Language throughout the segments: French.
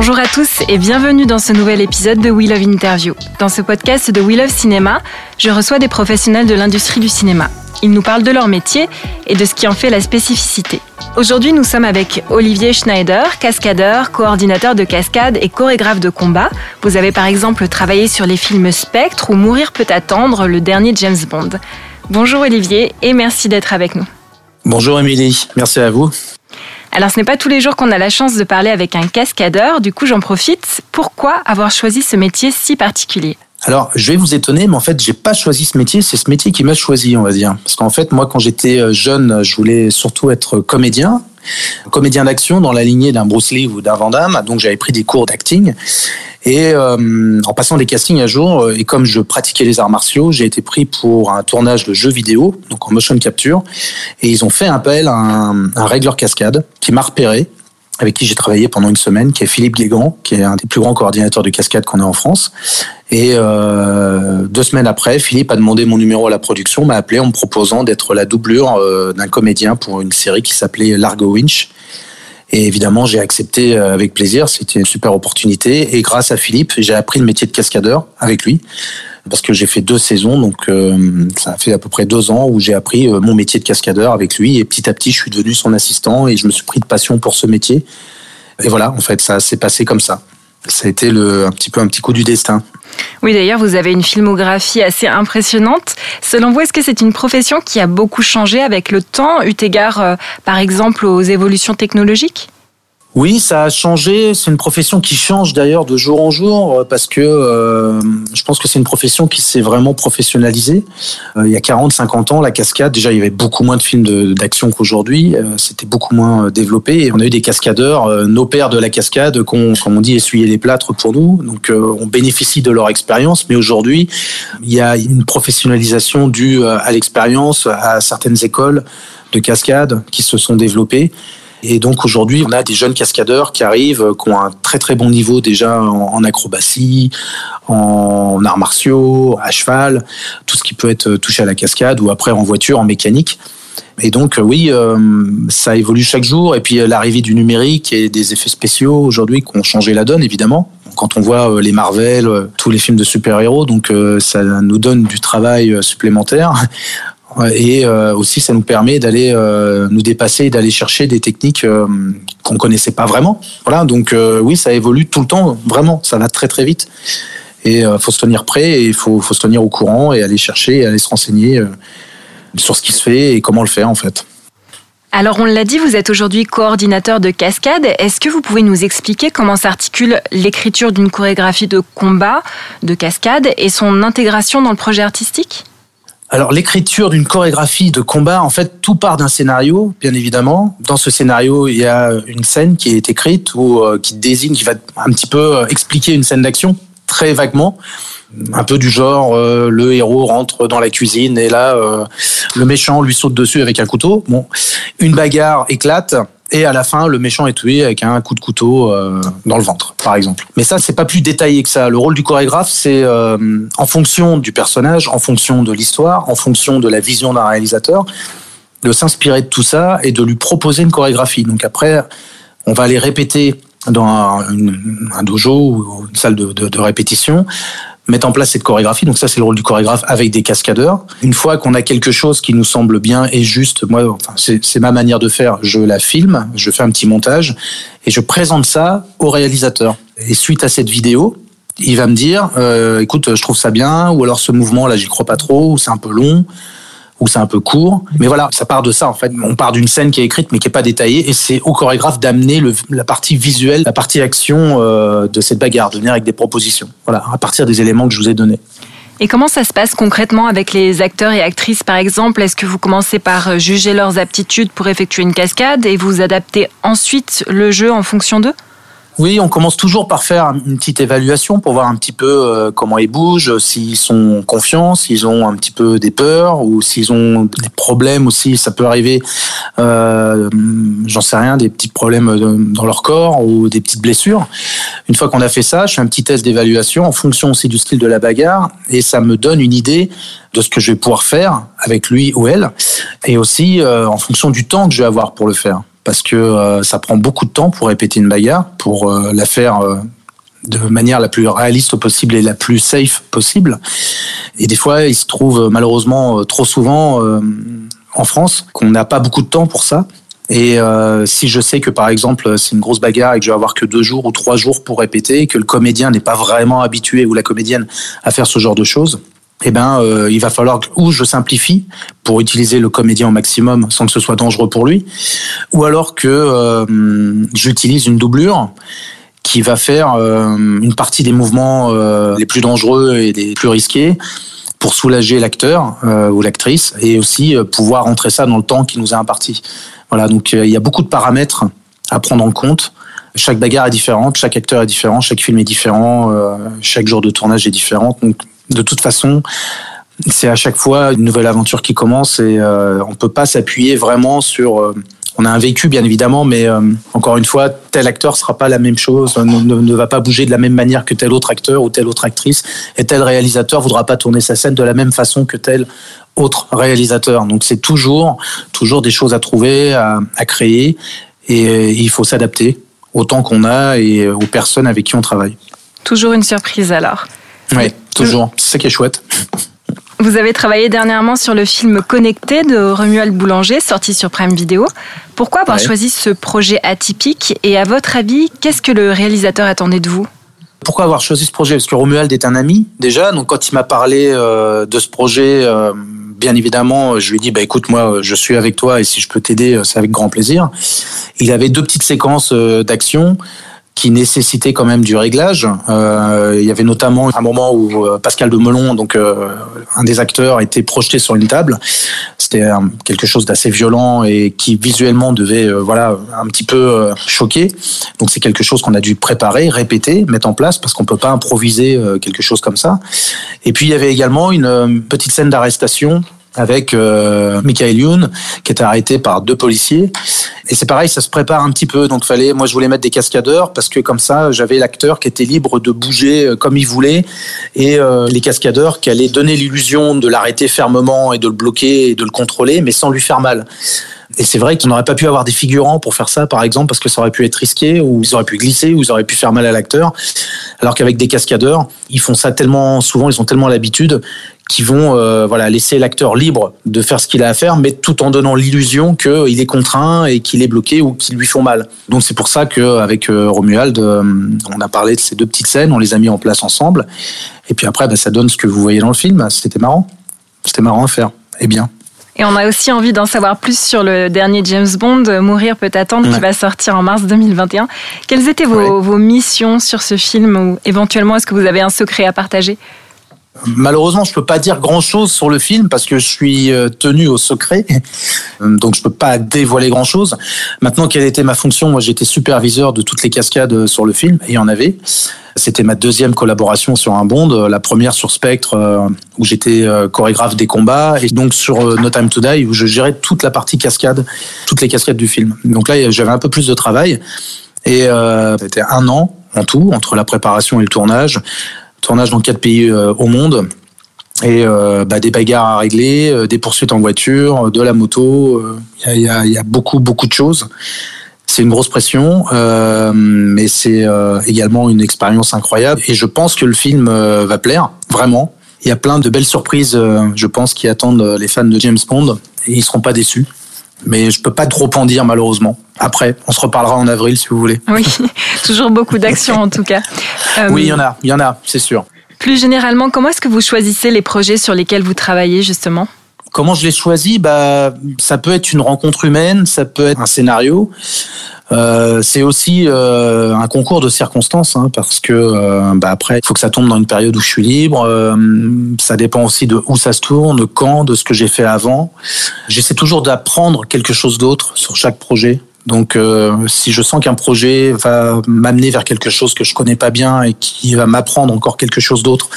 Bonjour à tous et bienvenue dans ce nouvel épisode de We Love Interview. Dans ce podcast de We Love Cinéma, je reçois des professionnels de l'industrie du cinéma. Ils nous parlent de leur métier et de ce qui en fait la spécificité. Aujourd'hui, nous sommes avec Olivier Schneider, cascadeur, coordinateur de cascade et chorégraphe de combat. Vous avez par exemple travaillé sur les films Spectre ou Mourir peut attendre, le dernier James Bond. Bonjour Olivier et merci d'être avec nous. Bonjour Émilie, merci à vous. Alors ce n'est pas tous les jours qu'on a la chance de parler avec un cascadeur, du coup j'en profite. Pourquoi avoir choisi ce métier si particulier? Alors, je vais vous étonner, mais en fait, j'ai pas choisi ce métier. C'est ce métier qui m'a choisi, on va dire. Parce qu'en fait, moi, quand j'étais euh, jeune, je voulais surtout être comédien, comédien d'action dans la lignée d'un Bruce Lee ou d'un Van Damme. Donc, j'avais pris des cours d'acting. Et euh, en passant des castings à jour, euh, et comme je pratiquais les arts martiaux, j'ai été pris pour un tournage de jeux vidéo, donc en motion capture. Et ils ont fait appel à un, un régleur cascade qui m'a repéré avec qui j'ai travaillé pendant une semaine, qui est Philippe Guégan, qui est un des plus grands coordinateurs de cascade qu'on a en France. Et euh, deux semaines après, Philippe a demandé mon numéro à la production, m'a appelé en me proposant d'être la doublure euh, d'un comédien pour une série qui s'appelait Largo Winch. Et évidemment, j'ai accepté euh, avec plaisir. C'était une super opportunité. Et grâce à Philippe, j'ai appris le métier de cascadeur avec lui parce que j'ai fait deux saisons, donc euh, ça fait à peu près deux ans où j'ai appris euh, mon métier de cascadeur avec lui. Et petit à petit, je suis devenu son assistant et je me suis pris de passion pour ce métier. Et voilà, en fait, ça s'est passé comme ça. Ça a été le, un petit peu un petit coup du destin. Oui, d'ailleurs, vous avez une filmographie assez impressionnante. Selon vous, est-ce que c'est une profession qui a beaucoup changé avec le temps, eu égard, euh, par exemple, aux évolutions technologiques? Oui, ça a changé. C'est une profession qui change d'ailleurs de jour en jour parce que euh, je pense que c'est une profession qui s'est vraiment professionnalisée. Euh, il y a 40, 50 ans, la cascade, déjà, il y avait beaucoup moins de films d'action qu'aujourd'hui. Euh, C'était beaucoup moins développé on a eu des cascadeurs, euh, nos pères de la cascade, qu'on, comme on dit, essuyer les plâtres pour nous. Donc, euh, on bénéficie de leur expérience. Mais aujourd'hui, il y a une professionnalisation due à l'expérience, à certaines écoles de cascade qui se sont développées. Et donc aujourd'hui, on a des jeunes cascadeurs qui arrivent, euh, qui ont un très très bon niveau déjà en, acrobatie, en arts martiaux, à cheval, tout ce qui peut être touché à la cascade ou après en voiture, en mécanique. Et donc euh, oui, euh, ça évolue chaque jour. Et puis l'arrivée du numérique et des effets spéciaux aujourd'hui qui ont changé la donne évidemment. Quand on voit les Marvel, tous les films de super-héros, donc ça nous donne du travail supplémentaire. Et euh, aussi, ça nous permet d'aller euh, nous dépasser et d'aller chercher des techniques euh, qu'on connaissait pas vraiment. Voilà, donc oui, ça évolue tout le temps, vraiment, ça va très très vite. Et faut se tenir prêt, et il faut, faut, se tenir au courant et aller chercher, et aller se renseigner sur ce qui se fait et comment le faire en fait. Alors on l'a dit, vous êtes aujourd'hui coordinateur de cascade. Est-ce que vous pouvez nous expliquer comment s'articule l'écriture d'une chorégraphie de combat, de cascade, et son intégration dans le projet artistique? Alors l'écriture d'une chorégraphie de combat, en fait, tout part d'un scénario, bien évidemment. Dans ce scénario, il y a une scène qui est écrite ou euh, qui désigne, qui va un petit peu euh, expliquer une scène d'action très vaguement, un peu du genre euh, le héros rentre dans la cuisine et là le méchant lui saute dessus avec un couteau. Bon, une bagarre éclate et à la fin, le méchant est tué avec un coup de couteau euh, dans le ventre, par exemple. Mais ça, c'est pas plus détaillé que ça. Le rôle du chorégraphe, c'est euh, en fonction du personnage, en fonction de l'histoire, en fonction de la vision d'un réalisateur, de s'inspirer de tout ça et de lui proposer une chorégraphie. Donc après, on va aller répéter dans un, dojo ou une salle de, répétition mettre en place cette chorégraphie. Donc ça, c'est le rôle du chorégraphe avec des cascadeurs. Une fois qu'on a quelque chose qui nous semble bien et juste, moi, enfin, c'est ma manière de faire. Je la filme, je fais un petit montage et je présente ça au réalisateur. Et suite à cette vidéo, il va me dire, euh, écoute, je trouve ça bien, ou alors ce mouvement là, j'y crois pas trop, ou c'est un peu long où c'est un peu court. Mais voilà, ça part de ça en fait. On part d'une scène qui est écrite mais qui est pas détaillée et c'est au chorégraphe d'amener la partie visuelle, la partie action euh, de cette bagarre, de venir avec des propositions. Voilà, à partir des éléments que je vous ai donnés. Et comment ça se passe concrètement avec les acteurs et actrices par exemple? Est-ce que vous commencez par juger leurs aptitudes pour effectuer une cascade et vous adaptez ensuite le jeu en fonction d'eux? Oui, on commence toujours par faire une petite évaluation pour voir un petit peu euh, comment ils bougent, s'ils sont confiants, s'ils ont un petit peu des peurs ou s'ils ont des problèmes aussi. Ça peut arriver, euh, j'en sais rien, des petits problèmes dans leur corps ou des petites blessures. Une fois qu'on a fait ça, je fais un petit test d'évaluation en fonction aussi du style de la bagarre et ça me donne une idée de ce que je vais pouvoir faire avec lui ou elle et aussi euh, en fonction du temps que je vais avoir pour le faire parce que euh, ça prend beaucoup de temps pour répéter une bagarre, pour euh, la faire euh, de manière la plus réaliste possible et la plus safe possible. Et des fois, il se trouve malheureusement trop souvent en France qu'on n'a pas beaucoup de temps pour ça. Et si je sais que par exemple c'est une grosse bagarre et que je vais avoir que deux jours ou trois jours pour répéter, que le comédien n'est pas vraiment habitué ou la comédienne à faire ce genre de choses, eh ben, euh, il va falloir ou je simplifie pour utiliser le comédien au maximum sans que ce soit dangereux pour lui, ou alors que euh, j'utilise une doublure qui va faire euh, une partie des mouvements les plus dangereux et les plus risqués pour soulager l'acteur ou l'actrice et aussi pouvoir rentrer ça dans le temps qui nous est imparti. Voilà, donc il y a beaucoup de paramètres à prendre en compte. Chaque bagarre est différente, chaque acteur est différent, chaque film est différent, chaque jour de tournage est différent. Donc de toute façon, c'est à chaque fois une nouvelle aventure qui commence et euh, on peut pas s'appuyer vraiment sur. Euh, on a un vécu bien évidemment, mais euh, encore une fois, tel acteur sera pas la même chose, ne, va pas bouger de la même manière que tel autre acteur ou telle autre actrice, et tel réalisateur voudra pas tourner sa scène de la même façon que tel autre réalisateur. Donc c'est toujours, toujours des choses à trouver, à, à créer, et il faut s'adapter au temps qu'on a et aux personnes avec qui on travaille. Toujours une surprise alors. Oui, toujours. C'est ça qui est chouette. Vous avez travaillé dernièrement sur le film Connecté de Romuald Boulanger, sorti sur Prime Video. Pourquoi avoir choisi ce projet atypique? Et à votre avis, qu'est-ce que le réalisateur attendait de vous? Pourquoi avoir choisi ce projet? Parce que Romuald est un ami déjà, donc quand il m'a parlé euh, de ce projet, euh, bien évidemment, je lui ai dit bah écoute moi, je suis avec toi et si je peux t'aider, c'est avec grand plaisir. Il avait deux petites séquences euh, d'action qui nécessitait quand même du réglage. Euh, il y avait notamment un moment où euh, Pascal de Melon, donc euh, un des acteurs, était projeté sur une table. C'était quelque chose d'assez violent et qui visuellement devait, voilà, un petit peu choquer. Donc c'est quelque chose qu'on a dû préparer, répéter, mettre en place parce qu'on peut pas improviser quelque chose comme ça. Et puis il y avait également une petite scène d'arrestation avec euh, Michael Youn, qui était arrêté par deux policiers. Et c'est pareil, ça se prépare un petit peu. Donc fallait, moi je voulais mettre des cascadeurs parce que comme ça, j'avais l'acteur qui était libre de bouger euh, comme il voulait et euh, les cascadeurs qui allaient donner l'illusion de l'arrêter fermement et de le bloquer et de le contrôler, mais sans lui faire mal. Et c'est vrai qu'on n'aurait pas pu avoir des figurants pour faire ça, par exemple, parce que ça aurait pu être risqué, ou ils auraient pu glisser, ou ils auraient pu faire mal à l'acteur. Alors qu'avec des cascadeurs, ils font ça tellement souvent, ils ont tellement l'habitude qui vont euh, voilà laisser l'acteur libre de faire ce qu'il a à faire, mais tout en donnant l'illusion qu'il est contraint et qu'il est bloqué ou qu'il lui font mal. Donc c'est pour ça qu'avec euh, Romuald, euh, on a parlé de ces deux petites scènes, on les a mis en place ensemble, et puis après, bah, ça donne ce que vous voyez dans le film. C'était marrant, c'était marrant à faire, et bien. Et on a aussi envie d'en savoir plus sur le dernier James Bond, Mourir peut attendre, qui va sortir en mars 2021. Quelles étaient vos, vos missions sur ce film ou éventuellement est-ce que vous avez un secret à partager? Malheureusement, je peux pas dire grand chose sur le film parce que je suis euh, tenu au secret, donc je peux pas dévoiler grand chose. Maintenant, quelle était ma fonction? Moi, j'étais superviseur de toutes les cascades euh, sur le film, et il y en avait. C'était ma deuxième collaboration sur un Bond, euh, la première sur Spectre où j'étais chorégraphe des combats, et donc sur No Time to Die où je gérais toute la partie cascade, toutes les cascades du film. Donc là, j'avais un peu plus de travail, et c'était un an en tout entre la préparation et le tournage tournage dans quatre pays euh, au monde et euh, bah, des bagarres à régler, euh, des poursuites en voiture, de la moto. Il y, a, beaucoup beaucoup de choses. C'est une grosse pression, mais c'est également une expérience incroyable. Et je pense que le film va plaire vraiment. Il y a plein de belles surprises, je pense, qui attendent les fans de James Bond et ils seront pas déçus mais je peux pas trop en dire malheureusement. Après, on se reparlera en avril si vous voulez. Oui, toujours beaucoup d'actions en tout cas. oui, il y en a, il y en a, c'est sûr. Plus généralement, comment est-ce que vous choisissez les projets sur lesquels vous travaillez justement? Comment je l'ai choisi bah, Ça peut être une rencontre humaine, ça peut être un scénario. Euh, c'est aussi euh, un concours de circonstances hein, parce que euh, bah après il faut que ça tombe dans une période où je suis libre. Euh, ça dépend aussi de où ça se tourne, quand, de ce que j'ai fait avant. J'essaie toujours d'apprendre quelque chose d'autre sur chaque projet. Donc, euh, si je sens qu'un projet va m'amener vers quelque chose que je connais pas bien et qui va m'apprendre encore quelque chose d'autre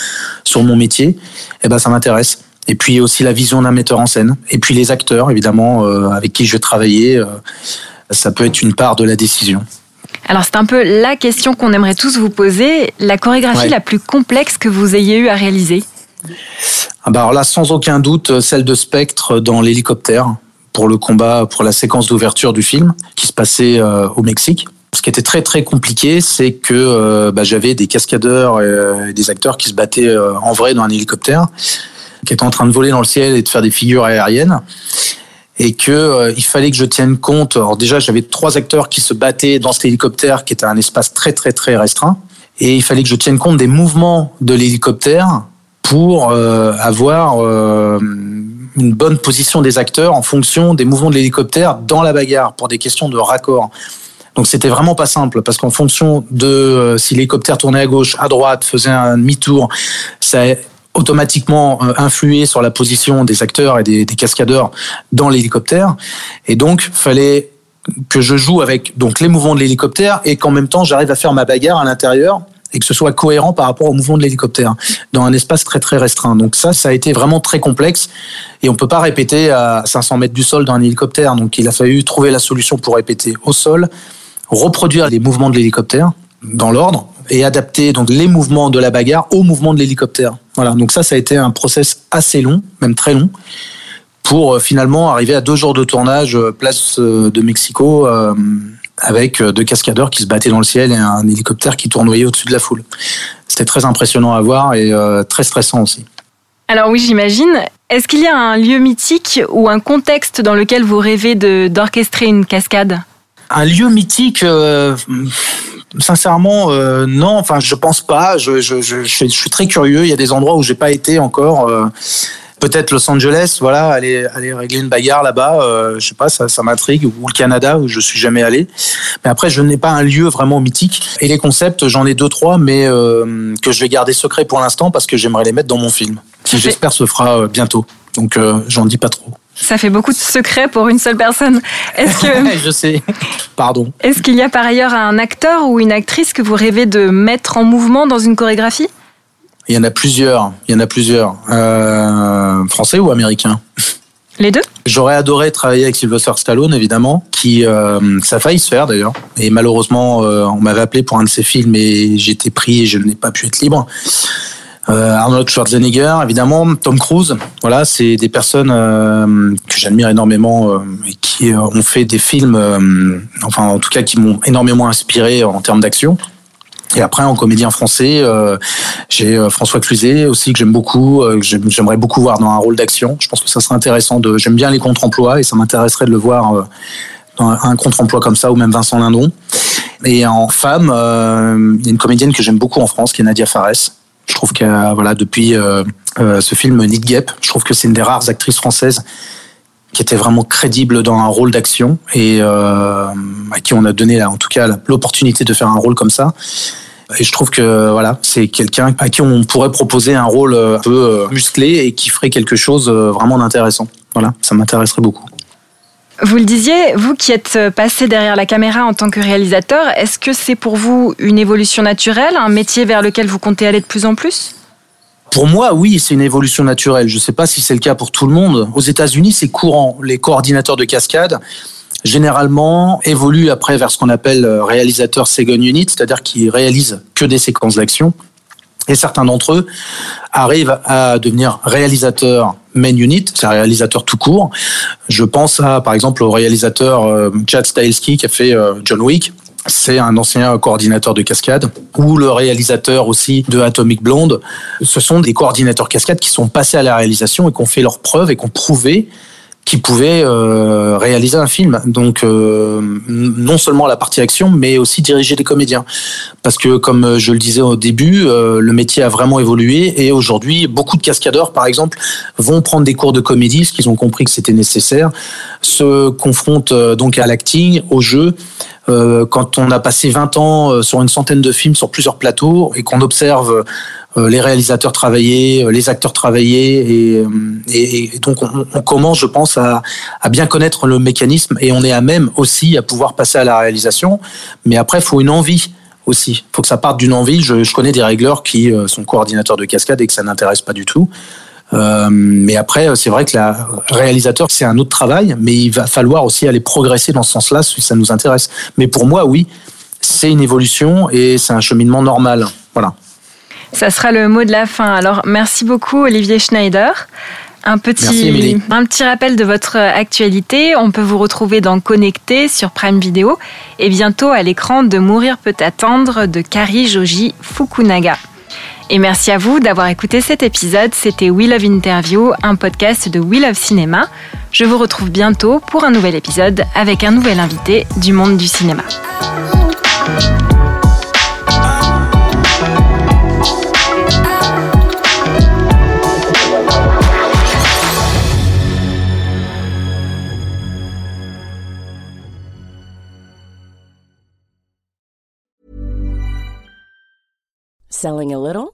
sur mon métier, eh ben ça m'intéresse. Et puis aussi la vision d'un metteur en scène. Et puis les acteurs, évidemment, euh, avec qui je vais travailler, euh, ça peut être une part de la décision. Alors c'est un peu la question qu'on aimerait tous vous poser. La chorégraphie Ouais. la plus complexe que vous ayez eu à réaliser? Ah bah alors là, sans aucun doute, celle de Spectre dans l'hélicoptère pour le combat, pour la séquence d'ouverture du film qui se passait euh, au Mexique. Ce qui était très très compliqué, c'est que euh, bah, j'avais des cascadeurs euh, et des acteurs qui se battaient euh, en vrai dans un hélicoptère, qui étaient en train de voler dans le ciel et de faire des figures aériennes, et que euh, il fallait que je tienne compte. Alors déjà, j'avais trois acteurs qui se battaient dans cet hélicoptère, qui était un espace très très très restreint, et il fallait que je tienne compte des mouvements de l'hélicoptère pour euh, avoir euh, une bonne position des acteurs en fonction des mouvements de l'hélicoptère dans la bagarre pour des questions de raccord. Donc c'était vraiment pas simple parce qu'en fonction de si l'hélicoptère tournait à gauche, à droite, faisait un demi-tour, ça automatiquement euh, influé sur la position des acteurs et des, des cascadeurs dans l'hélicoptère. Et donc fallait que je joue avec donc les mouvements de l'hélicoptère et qu'en même temps j'arrive à faire ma bagarre à l'intérieur et que ce soit cohérent par rapport au mouvement de l'hélicoptère dans un espace très très restreint. Donc ça, ça a été vraiment très complexe et on peut pas répéter à 500 mètres du sol dans un hélicoptère. Donc il a fallu trouver la solution pour répéter au sol, reproduire les mouvements de l'hélicoptère dans l'ordre et adapter donc les mouvements de la bagarre aux mouvements de l'hélicoptère. Voilà. Donc ça, ça a été un process assez long, même très long, pour euh, finalement arriver à deux jours de tournage euh, place euh, de Mexico. euh, avec deux cascadeurs qui se battaient dans le ciel et un hélicoptère qui tournoyait au-dessus de la foule. C'était très impressionnant à voir et euh, très stressant aussi. Alors oui, j'imagine. Est-ce qu'il y a un lieu mythique ou un contexte dans lequel vous rêvez d'orchestrer une cascade? Un lieu mythique, euh, sincèrement, euh, non. Enfin, je pense pas. Je, je, je, je suis- très curieux. Il y a des endroits où j'ai pas été encore. euh, Peut-être Los Angeles, voilà, aller, aller régler une bagarre là-bas, euh, je sais pas, ça, ça m'intrigue, ou le Canada où je suis jamais allé. Mais après, je n'ai pas un lieu vraiment mythique. Et les concepts, j'en ai deux trois, mais euh, que je vais garder secret pour l'instant parce que j'aimerais les mettre dans mon film, qui j'espère se fera bientôt. Donc, j'en dis pas trop. Ça fait beaucoup de secrets pour une seule personne. Est-ce que je sais. Pardon. est-ce qu'il y a par ailleurs un acteur ou une actrice que vous rêvez de mettre en mouvement dans une chorégraphie? Il y en a plusieurs. Il y en a plusieurs. Euh, français ou américains? Les deux? J'aurais adoré travailler avec Sylvester Stallone, évidemment, qui euh, ça a failli se faire d'ailleurs. Et malheureusement, euh, on m'avait appelé pour un de ses films et j'étais pris et je n'ai pas pu être libre. Euh, Arnold Schwarzenegger, évidemment, Tom Cruise. Voilà, c'est des personnes euh, que j'admire énormément euh, et qui ont fait des films, enfin en tout cas qui m'ont énormément inspiré en termes d'action. Et après, en comédien français, j'ai François Cluzet aussi que j'aime beaucoup, que j'aime- j'aimerais beaucoup voir dans un rôle d'action. Je pense que ça serait intéressant. De, j'aime bien les contre-emplois et ça m'intéresserait de le voir dans un- contre-emploi comme ça ou même Vincent Lindon. Et en femme, il y a une comédienne que j'aime beaucoup en France qui est Nadia Fares. Je trouve que voilà depuis euh, euh, ce film Nid Gap, je trouve que c'est une des rares actrices françaises qui était vraiment crédible dans un rôle d'action et euh, à qui on a donné là, en tout cas l'opportunité de faire un rôle comme ça. Et je trouve que voilà, c'est quelqu'un à qui on pourrait proposer un rôle euh, un peu euh, musclé et qui ferait quelque chose euh, vraiment d'intéressant. Voilà, ça m'intéresserait beaucoup. Vous le disiez, vous qui êtes passé derrière la caméra en tant que réalisateur, est-ce que c'est pour vous une évolution naturelle, un métier vers lequel vous comptez aller de plus en plus? Pour moi, oui, c'est une évolution naturelle. Je ne sais pas si c'est le cas pour tout le monde. Aux États-Unis, c'est courant. Les coordinateurs de cascade, généralement, évoluent après vers ce qu'on appelle euh, réalisateur second unit, c'est-à-dire qui réalisent que des séquences d'action. Et certains d'entre eux arrivent à devenir réalisateur main unit, c'est un réalisateur tout court. Je pense à, par exemple, au réalisateur euh, Chad Stahelski qui a fait euh, John Wick. C'est un ancien coordinateur de cascade, ou le réalisateur aussi de Atomic Blonde. Ce sont des coordinateurs cascade qui sont passés à la réalisation et qui ont fait leurs preuves et qui ont prouvé qui pouvait euh, réaliser un film. Donc euh, non seulement la partie action, mais aussi diriger des comédiens. Parce que comme je le disais au début, euh, le métier a vraiment évolué et aujourd'hui, beaucoup de cascadeurs, par exemple, vont prendre des cours de comédie, parce qu'ils ont compris que c'était nécessaire, se confrontent donc à l'acting, au jeu. Quand on a passé 20 ans sur une centaine de films sur plusieurs plateaux et qu'on observe euh, les réalisateurs travaillaient, euh, les acteurs travaillaient, et, euh, donc on, commence, je pense, à, bien connaître le mécanisme et on est à même aussi à pouvoir passer à la réalisation. Mais après, il faut une envie aussi. Il faut que ça parte d'une envie. Je, je, connais des régleurs qui sont coordinateurs de cascade et que ça n'intéresse pas du tout. Euh, mais après, c'est vrai que la réalisateur, c'est un autre travail, mais il va falloir aussi aller progresser dans ce sens-là si ça nous intéresse. Mais pour moi, oui, c'est une évolution et c'est un cheminement normal. Voilà. Ça sera le mot de la fin. Alors, merci beaucoup, Olivier Schneider. Un petit, un petit rappel de votre actualité. On peut vous retrouver dans Connecté sur Prime Video et bientôt à l'écran de Mourir peut attendre de Kari Joji Fukunaga. Et merci à vous d'avoir écouté cet épisode. C'était We Love Interview, un podcast de We Love Cinéma. Je vous retrouve bientôt pour un nouvel épisode avec un nouvel invité du monde du cinéma. Selling a little